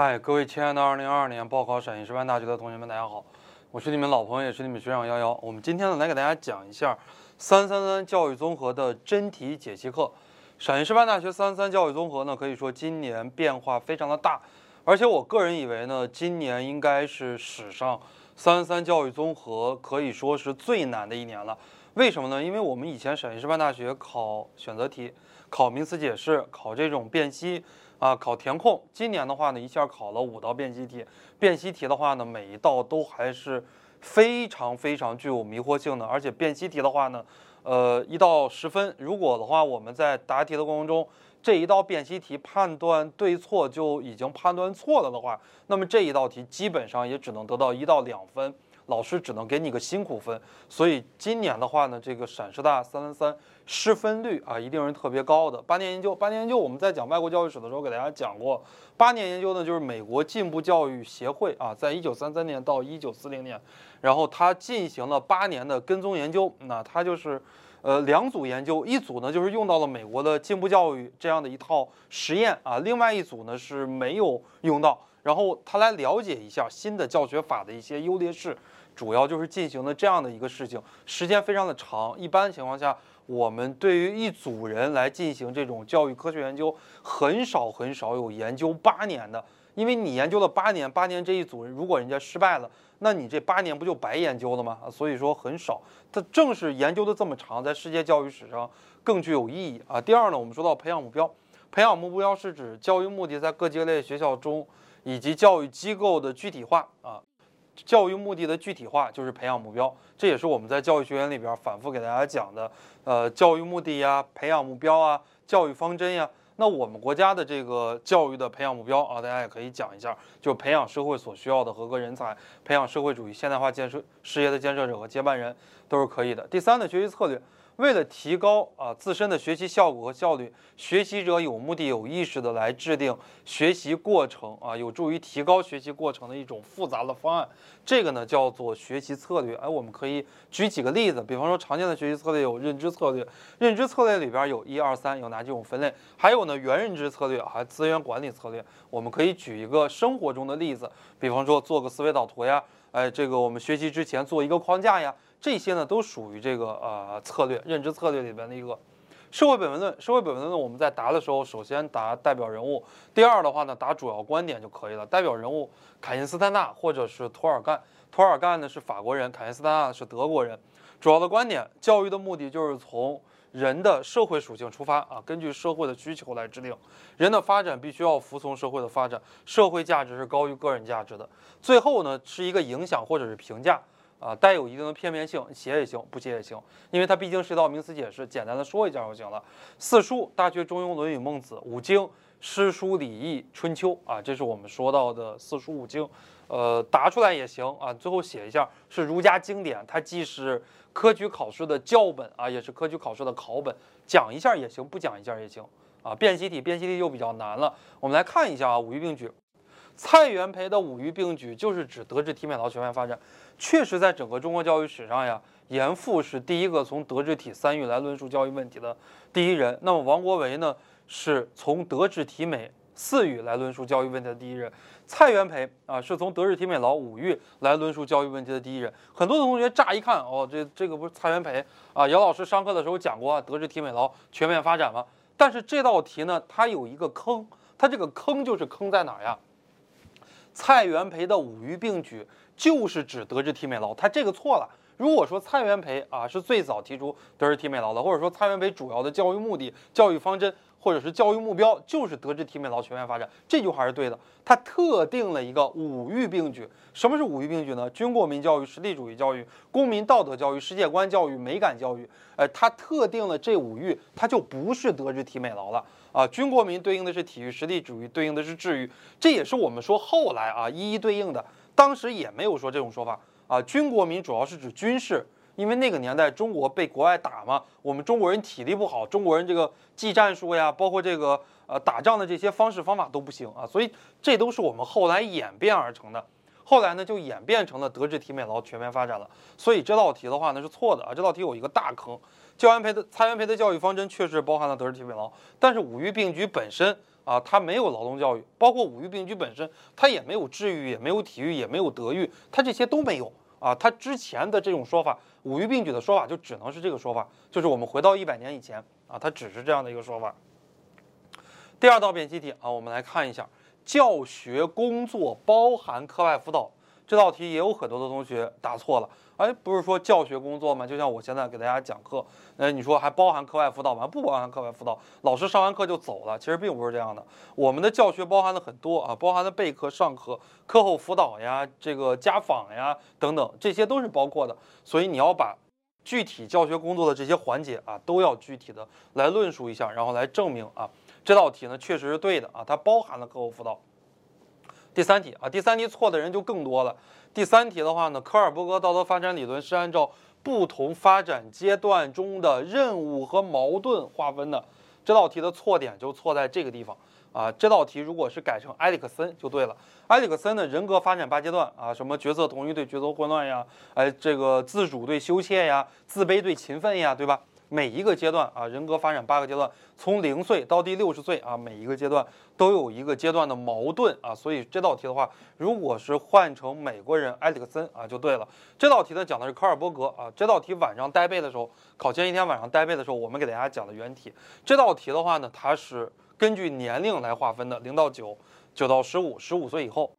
嗨，各位亲爱的2022年报考陕西师范大学的同学们，大家好，我是你们老朋友，也是你们学长幺幺。我们今天呢，来给大家讲一下三三三教育综合的真题解析课。陕西师范大学三三教育综合呢，可以说今年变化非常的大，而且我个人以为呢，今年应该是史上三三教育综合可以说是最难的一年了。为什么呢？因为我们以前陕西师范大学考选择题、考名词解释、考这种辨析。啊，考填空，今年的话呢，一下考了五道辨析题。辨析题的话呢，每一道都还是非常非常具有迷惑性的。而且辨析题的话呢，呃，一到十分，如果的话我们在答题的过程中，这一道辨析题判断对错就已经判断错了的话，那么这一道题基本上也只能得到一到两分。老师只能给你个辛苦分，所以今年的话呢，这个陕师大三三三失分率啊，一定是特别高的。八年研究，八年研究，我们在讲外国教育史的时候给大家讲过，八年研究呢就是美国进步教育协会啊，在一九三三年到一九四零年，然后他进行了八年的跟踪研究，那他就是呃两组研究，一组呢就是用到了美国的进步教育这样的一套实验啊，另外一组呢是没有用到，然后他来了解一下新的教学法的一些优劣势。主要就是进行了这样的一个事情，时间非常的长。一般情况下，我们对于一组人来进行这种教育科学研究，很少很少有研究八年的，因为你研究了八年，八年这一组人如果人家失败了，那你这八年不就白研究了吗？所以说很少。它正是研究的这么长，在世界教育史上更具有意义啊。第二呢，我们说到培养目标，培养目标是指教育目的在各级类学校中以及教育机构的具体化啊。教育目的的具体化就是培养目标，这也是我们在教育学院里边反复给大家讲的。呃，教育目的呀，培养目标啊，教育方针呀。那我们国家的这个教育的培养目标啊，大家也可以讲一下，就培养社会所需要的合格人才，培养社会主义现代化建设事业的建设者和接班人，都是可以的。第三呢，学习策略。为了提高啊自身的学习效果和效率，学习者有目的、有意识的来制定学习过程啊，有助于提高学习过程的一种复杂的方案。这个呢叫做学习策略。哎，我们可以举几个例子，比方说常见的学习策略有认知策略，认知策略里边有一二三，有哪几种分类？还有呢原认知策略啊，资源管理策略。我们可以举一个生活中的例子，比方说做个思维导图呀，哎，这个我们学习之前做一个框架呀。这些呢都属于这个呃策略认知策略里边的一个社会本文论。社会本文论我们在答的时候，首先答代表人物，第二的话呢答主要观点就可以了。代表人物凯因斯坦纳或者是涂尔干，涂尔干呢是法国人，凯因斯坦纳是德国人。主要的观点，教育的目的就是从人的社会属性出发啊，根据社会的需求来制定。人的发展必须要服从社会的发展，社会价值是高于个人价值的。最后呢是一个影响或者是评价。啊，带有一定的片面性，写也行，不写也行，因为它毕竟是一道名词解释，简单的说一下就行了。四书：《大学》《中庸》《论语》《孟子》；五经：《诗》《书》《礼易》《春秋》啊，这是我们说到的四书五经。呃，答出来也行啊，最后写一下是儒家经典，它既是科举考试的教本啊，也是科举考试的考本，讲一下也行，不讲一下也行啊。辨析题，辨析题就比较难了，我们来看一下啊，五育并举。蔡元培的五育并举就是指德智体美劳全面发展，确实在整个中国教育史上呀，严复是第一个从德智体三育来论述教育问题的第一人。那么王国维呢，是从德智体美四育来论述教育问题的第一人。蔡元培啊，是从德智体美劳五育来论述教育问题的第一人。很多同学乍一看，哦，这这个不是蔡元培啊？姚老师上课的时候讲过德智体美劳全面发展吗？但是这道题呢，它有一个坑，它这个坑就是坑在哪儿呀？蔡元培的五育并举就是指德智体美劳，他这个错了。如果说蔡元培啊是最早提出德智体美劳的，或者说蔡元培主要的教育目的、教育方针或者是教育目标就是德智体美劳全面发展，这句话是对的。他特定了一个五育并举。什么是五育并举呢？军国民教育、实力主义教育、公民道德教育、世界观教育、美感教育。呃，他特定了这五育，它就不是德智体美劳了。啊，军国民对应的是体育，实力主义对应的是智育，这也是我们说后来啊一一对应的。当时也没有说这种说法啊。军国民主要是指军事，因为那个年代中国被国外打嘛，我们中国人体力不好，中国人这个技战术呀，包括这个呃打仗的这些方式方法都不行啊，所以这都是我们后来演变而成的。后来呢，就演变成了德智体美劳全面发展了。所以这道题的话呢是错的啊，这道题有一个大坑。教元培的蔡元培的教育方针确实包含了德智体美劳，但是五育并举本身啊，它没有劳动教育，包括五育并举本身，它也没有智育，也没有体育，也没有德育，它这些都没有啊。它之前的这种说法，五育并举的说法就只能是这个说法，就是我们回到一百年以前啊，它只是这样的一个说法。第二道辩题题啊，我们来看一下，教学工作包含课外辅导。这道题也有很多的同学答错了，哎，不是说教学工作吗？就像我现在给大家讲课，呃，你说还包含课外辅导吗？不包含课外辅导，老师上完课就走了。其实并不是这样的，我们的教学包含了很多啊，包含了备课、上课、课后辅导呀，这个家访呀等等，这些都是包括的。所以你要把具体教学工作的这些环节啊，都要具体的来论述一下，然后来证明啊，这道题呢确实是对的啊，它包含了课后辅导。第三题啊，第三题错的人就更多了。第三题的话呢，科尔伯格道德发展理论是按照不同发展阶段中的任务和矛盾划分的。这道题的错点就错在这个地方啊。这道题如果是改成埃里克森就对了。埃里克森的人格发展八阶段啊，什么角色同一对角色混乱呀，哎，这个自主对羞怯呀，自卑对勤奋呀，对吧？每一个阶段啊，人格发展八个阶段，从零岁到第六十岁啊，每一个阶段都有一个阶段的矛盾啊，所以这道题的话，如果是换成美国人埃里克森啊，就对了。这道题呢讲的是科尔伯格啊，这道题晚上带背的时候，考前一天晚上带背的时候，我们给大家讲的原题。这道题的话呢，它是根据年龄来划分的，零到九，九到十五，十五岁以后。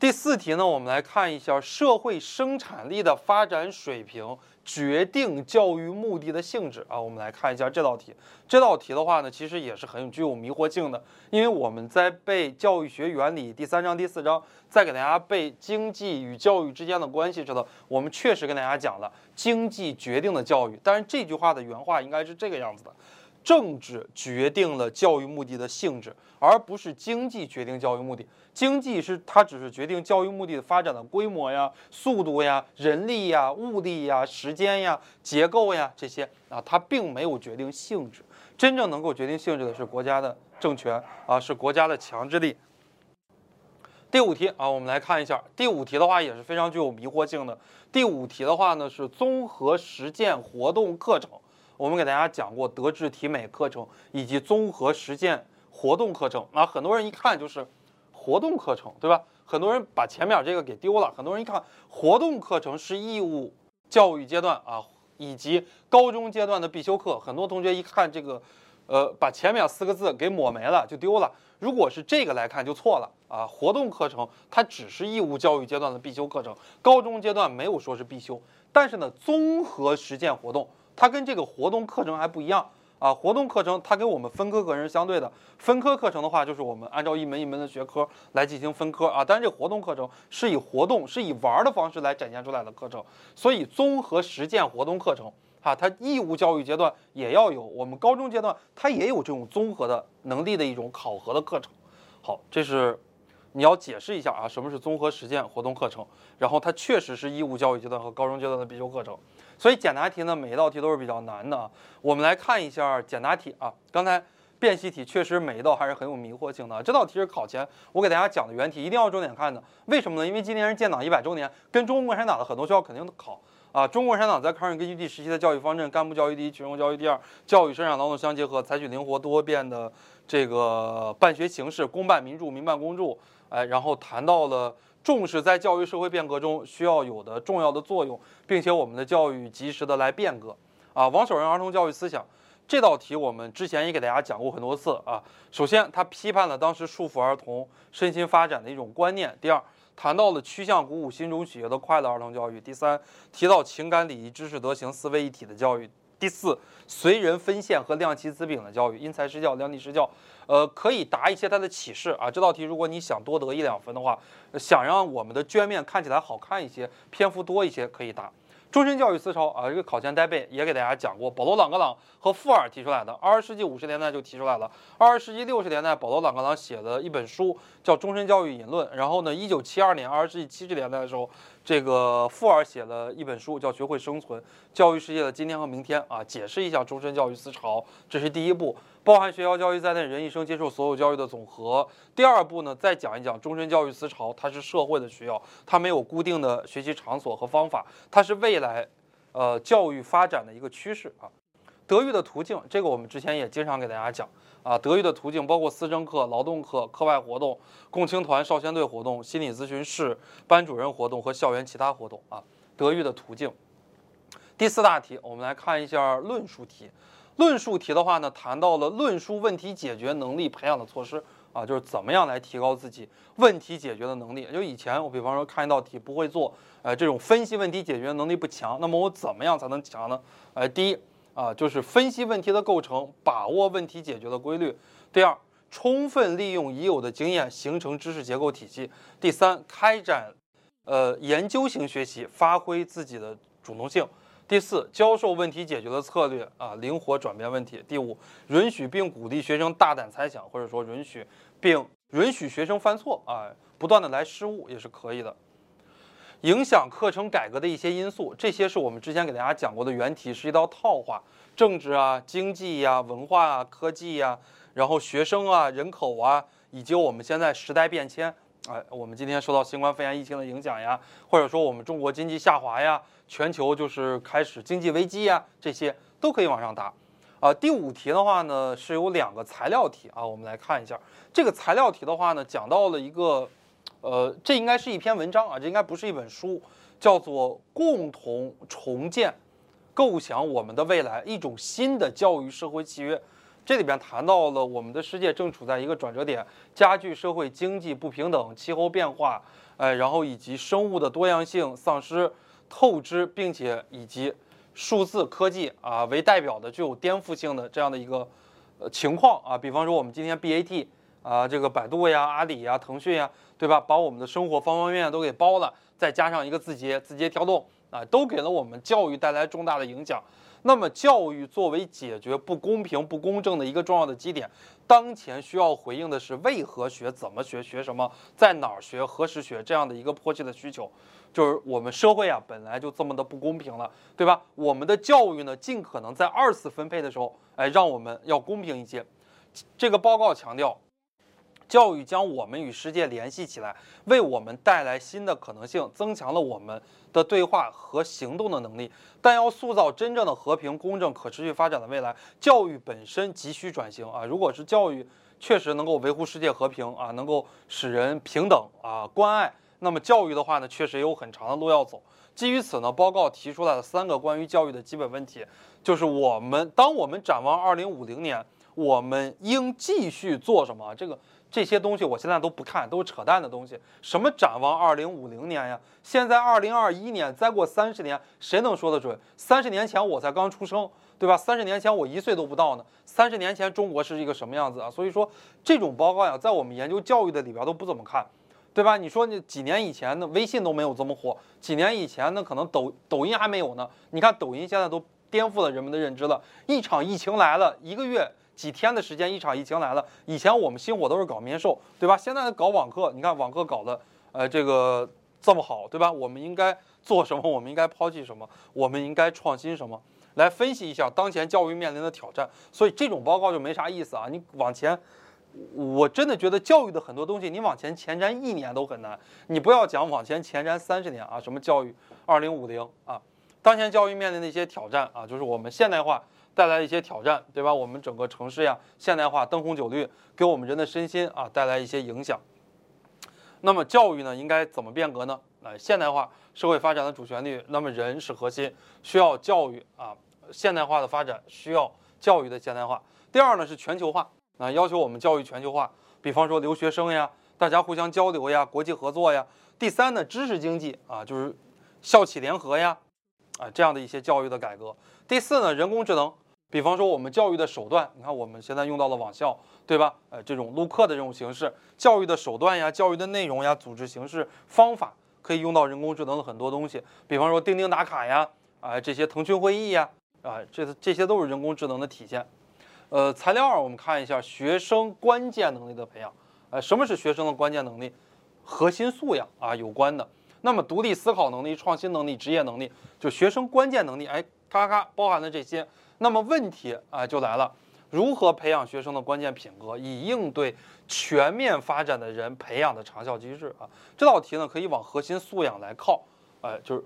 第四题呢，我们来看一下社会生产力的发展水平决定教育目的的性质啊。我们来看一下这道题。这道题的话呢，其实也是很具有迷惑性的，因为我们在背教育学原理第三章、第四章，在给大家背经济与教育之间的关系时候，我们确实跟大家讲了经济决定的教育，但是这句话的原话应该是这个样子的。政治决定了教育目的的性质，而不是经济决定教育目的。经济是它只是决定教育目的的发展的规模呀、速度呀、人力呀、物力呀、时间呀、结构呀这些啊，它并没有决定性质。真正能够决定性质的是国家的政权啊，是国家的强制力。第五题啊，我们来看一下。第五题的话也是非常具有迷惑性的。第五题的话呢是综合实践活动课程。我们给大家讲过德智体美课程以及综合实践活动课程，那很多人一看就是活动课程，对吧？很多人把前面这个给丢了。很多人一看活动课程是义务教育阶段啊，以及高中阶段的必修课，很多同学一看这个，呃，把前面四个字给抹没了，就丢了。如果是这个来看就错了啊，活动课程它只是义务教育阶段的必修课程，高中阶段没有说是必修，但是呢，综合实践活动。它跟这个活动课程还不一样啊！活动课程它跟我们分科课程是相对的。分科课程的话，就是我们按照一门一门的学科来进行分科啊。但是这活动课程是以活动、是以玩的方式来展现出来的课程，所以综合实践活动课程啊，它义务教育阶段也要有，我们高中阶段它也有这种综合的能力的一种考核的课程。好，这是你要解释一下啊，什么是综合实践活动课程？然后它确实是义务教育阶段和高中阶段的必修课程。所以简答题呢，每一道题都是比较难的啊。我们来看一下简答题啊。刚才辨析题确实每一道还是很有迷惑性的。这道题是考前我给大家讲的原题，一定要重点看的。为什么呢？因为今年是建党一百周年，跟中国共产党的很多学校肯定考啊。中国共产党在抗日根据地时期的教育方针：干部教育第一，群众教育第二，教育生产劳动相结合，采取灵活多变的这个办学形式，公办民助，民办公助。哎，然后谈到了。重视在教育社会变革中需要有的重要的作用，并且我们的教育及时的来变革啊。王守仁儿童教育思想这道题我们之前也给大家讲过很多次啊。首先，他批判了当时束缚儿童身心发展的一种观念；第二，谈到了趋向鼓舞心中喜悦的快乐儿童教育；第三，提到情感、礼仪、知识、德行四位一体的教育。第四，随人分线和量其资柄的教育，因材施教，量力施教，呃，可以答一些它的启示啊。这道题如果你想多得一两分的话，想让我们的卷面看起来好看一些，篇幅多一些，可以答。终身教育思潮啊，这个考前带背也给大家讲过，保罗·朗格朗和富尔提出来的，二十世纪五十年代就提出来了。二十世纪六十年代，保罗·朗格朗写了一本书叫《终身教育引论》，然后呢，一九七二年，二十世纪七十年代的时候，这个富尔写了一本书叫《学会生存：教育世界的今天和明天》啊，解释一下终身教育思潮，这是第一步。包含学校教育在内，人一生接受所有教育的总和。第二步呢，再讲一讲终身教育思潮，它是社会的需要，它没有固定的学习场所和方法，它是未来，呃，教育发展的一个趋势啊。德育的途径，这个我们之前也经常给大家讲啊。德育的途径包括思政课、劳动课、课外活动、共青团、少先队活动、心理咨询室、班主任活动和校园其他活动啊。德育的途径。第四大题，我们来看一下论述题。论述题的话呢，谈到了论述问题解决能力培养的措施啊，就是怎么样来提高自己问题解决的能力。就以前我比方说看一道题不会做，呃，这种分析问题解决能力不强，那么我怎么样才能强呢？呃，第一啊，就是分析问题的构成，把握问题解决的规律；第二，充分利用已有的经验形成知识结构体系；第三，开展呃研究型学习，发挥自己的主动性。第四，教授问题解决的策略啊，灵活转变问题。第五，允许并鼓励学生大胆猜想，或者说允许并允许学生犯错啊，不断的来失误也是可以的。影响课程改革的一些因素，这些是我们之前给大家讲过的原题，是一道套话。政治啊，经济呀，文化啊，科技呀，然后学生啊，人口啊，以及我们现在时代变迁。哎，我们今天受到新冠肺炎疫情的影响呀，或者说我们中国经济下滑呀，全球就是开始经济危机呀，这些都可以往上答。啊，第五题的话呢，是有两个材料题啊，我们来看一下这个材料题的话呢，讲到了一个，呃，这应该是一篇文章啊，这应该不是一本书，叫做《共同重建、构想我们的未来：一种新的教育社会契约》。这里边谈到了我们的世界正处在一个转折点，加剧社会经济不平等、气候变化，呃，然后以及生物的多样性丧失、透支，并且以及数字科技啊为代表的具有颠覆性的这样的一个呃情况啊。比方说我们今天 BAT 啊，这个百度呀、阿里呀、腾讯呀，对吧？把我们的生活方方面面都给包了，再加上一个字节、字节跳动啊，都给了我们教育带来重大的影响。那么，教育作为解决不公平、不公正的一个重要的基点，当前需要回应的是为何学、怎么学、学什么、在哪儿学、何时学这样的一个迫切的需求。就是我们社会啊，本来就这么的不公平了，对吧？我们的教育呢，尽可能在二次分配的时候，哎，让我们要公平一些。这个报告强调。教育将我们与世界联系起来，为我们带来新的可能性，增强了我们的对话和行动的能力。但要塑造真正的和平、公正、可持续发展的未来，教育本身急需转型啊！如果是教育确实能够维护世界和平啊，能够使人平等啊、关爱，那么教育的话呢，确实也有很长的路要走。基于此呢，报告提出来了三个关于教育的基本问题，就是我们当我们展望二零五零年，我们应继续做什么？这个。这些东西我现在都不看，都是扯淡的东西。什么展望二零五零年呀？现在二零二一年，再过三十年，谁能说得准？三十年前我才刚出生，对吧？三十年前我一岁都不到呢。三十年前中国是一个什么样子啊？所以说这种报告呀，在我们研究教育的里边都不怎么看，对吧？你说你几年以前的微信都没有这么火，几年以前呢，可能抖抖音还没有呢。你看抖音现在都颠覆了人们的认知了。一场疫情来了，一个月。几天的时间，一场疫情来了。以前我们星火都是搞面授，对吧？现在搞网课，你看网课搞的，呃，这个这么好，对吧？我们应该做什么？我们应该抛弃什么？我们应该创新什么？来分析一下当前教育面临的挑战。所以这种报告就没啥意思啊！你往前，我真的觉得教育的很多东西，你往前前瞻一年都很难。你不要讲往前前瞻三十年啊，什么教育二零五零啊，当前教育面临的一些挑战啊，就是我们现代化。带来一些挑战，对吧？我们整个城市呀，现代化、灯红酒绿，给我们人的身心啊带来一些影响。那么教育呢，应该怎么变革呢？啊，现代化社会发展的主旋律，那么人是核心，需要教育啊。现代化的发展需要教育的现代化。第二呢是全球化啊，要求我们教育全球化，比方说留学生呀，大家互相交流呀，国际合作呀。第三呢，知识经济啊，就是校企联合呀，啊这样的一些教育的改革。第四呢，人工智能。比方说，我们教育的手段，你看我们现在用到了网校，对吧？呃，这种录课的这种形式，教育的手段呀，教育的内容呀，组织形式、方法，可以用到人工智能的很多东西。比方说钉钉打卡呀，啊，这些腾讯会议呀，啊，这这些都是人工智能的体现。呃，材料二，我们看一下学生关键能力的培养。呃，什么是学生的关键能力？核心素养啊，有关的。那么独立思考能力、创新能力、职业能力，就学生关键能力，哎，咔咔包含了这些。那么问题啊就来了，如何培养学生的关键品格，以应对全面发展的人培养的长效机制啊？这道题呢可以往核心素养来靠，哎，就是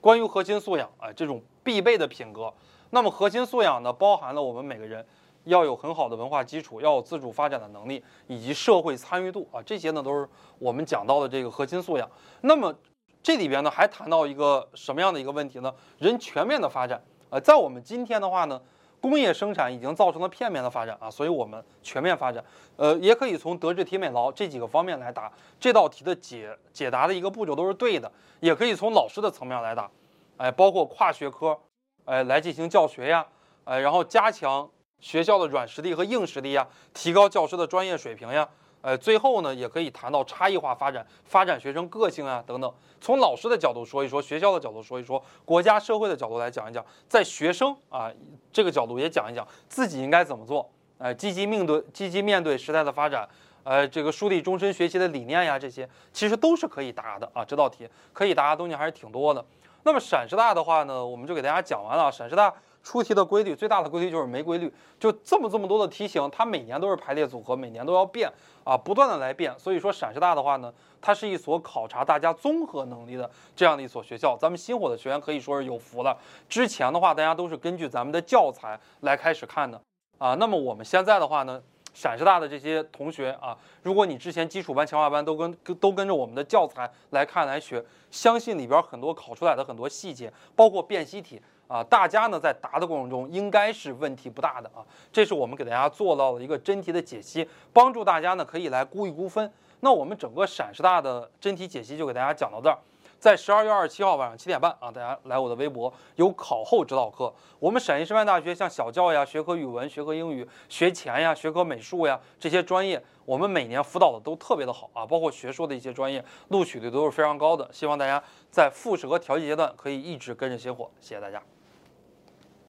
关于核心素养啊这种必备的品格，那么核心素养呢，包含了我们每个人要有很好的文化基础，要有自主发展的能力，以及社会参与度啊，这些呢都是我们讲到的这个核心素养。那么这里边呢还谈到一个什么样的一个问题呢？人全面的发展。呃，在我们今天的话呢，工业生产已经造成了片面的发展啊，所以我们全面发展。呃，也可以从德智体美劳这几个方面来答这道题的解解答的一个步骤都是对的，也可以从老师的层面来答，哎，包括跨学科，哎，来进行教学呀，哎，然后加强学校的软实力和硬实力呀，提高教师的专业水平呀。呃，最后呢，也可以谈到差异化发展，发展学生个性啊等等。从老师的角度说一说，学校的角度说一说，国家社会的角度来讲一讲，在学生啊这个角度也讲一讲自己应该怎么做。呃，积极面对积极面对时代的发展，呃，这个树立终身学习的理念呀，这些其实都是可以答的啊。这道题可以答的东西还是挺多的。那么陕师大的话呢，我们就给大家讲完了。陕师大。出题的规律最大的规律就是没规律，就这么这么多的题型，它每年都是排列组合，每年都要变啊，不断的来变。所以说陕师大的话呢，它是一所考察大家综合能力的这样的一所学校。咱们新火的学员可以说是有福了。之前的话，大家都是根据咱们的教材来开始看的啊。那么我们现在的话呢，陕师大的这些同学啊，如果你之前基础班、强化班都跟都跟着我们的教材来看来学，相信里边很多考出来的很多细节，包括辨析题。啊，大家呢在答的过程中应该是问题不大的啊，这是我们给大家做到了一个真题的解析，帮助大家呢可以来估一估分。那我们整个陕师大的真题解析就给大家讲到这儿。在十二月二十七号晚上七点半啊，大家来我的微博有考后指导课。我们陕西师范大学像小教呀、学科语文、学科英语、学前呀、学科美术呀这些专业，我们每年辅导的都特别的好啊，包括学硕的一些专业，录取率都是非常高的。希望大家在复试和调剂阶段可以一直跟着星火，谢谢大家。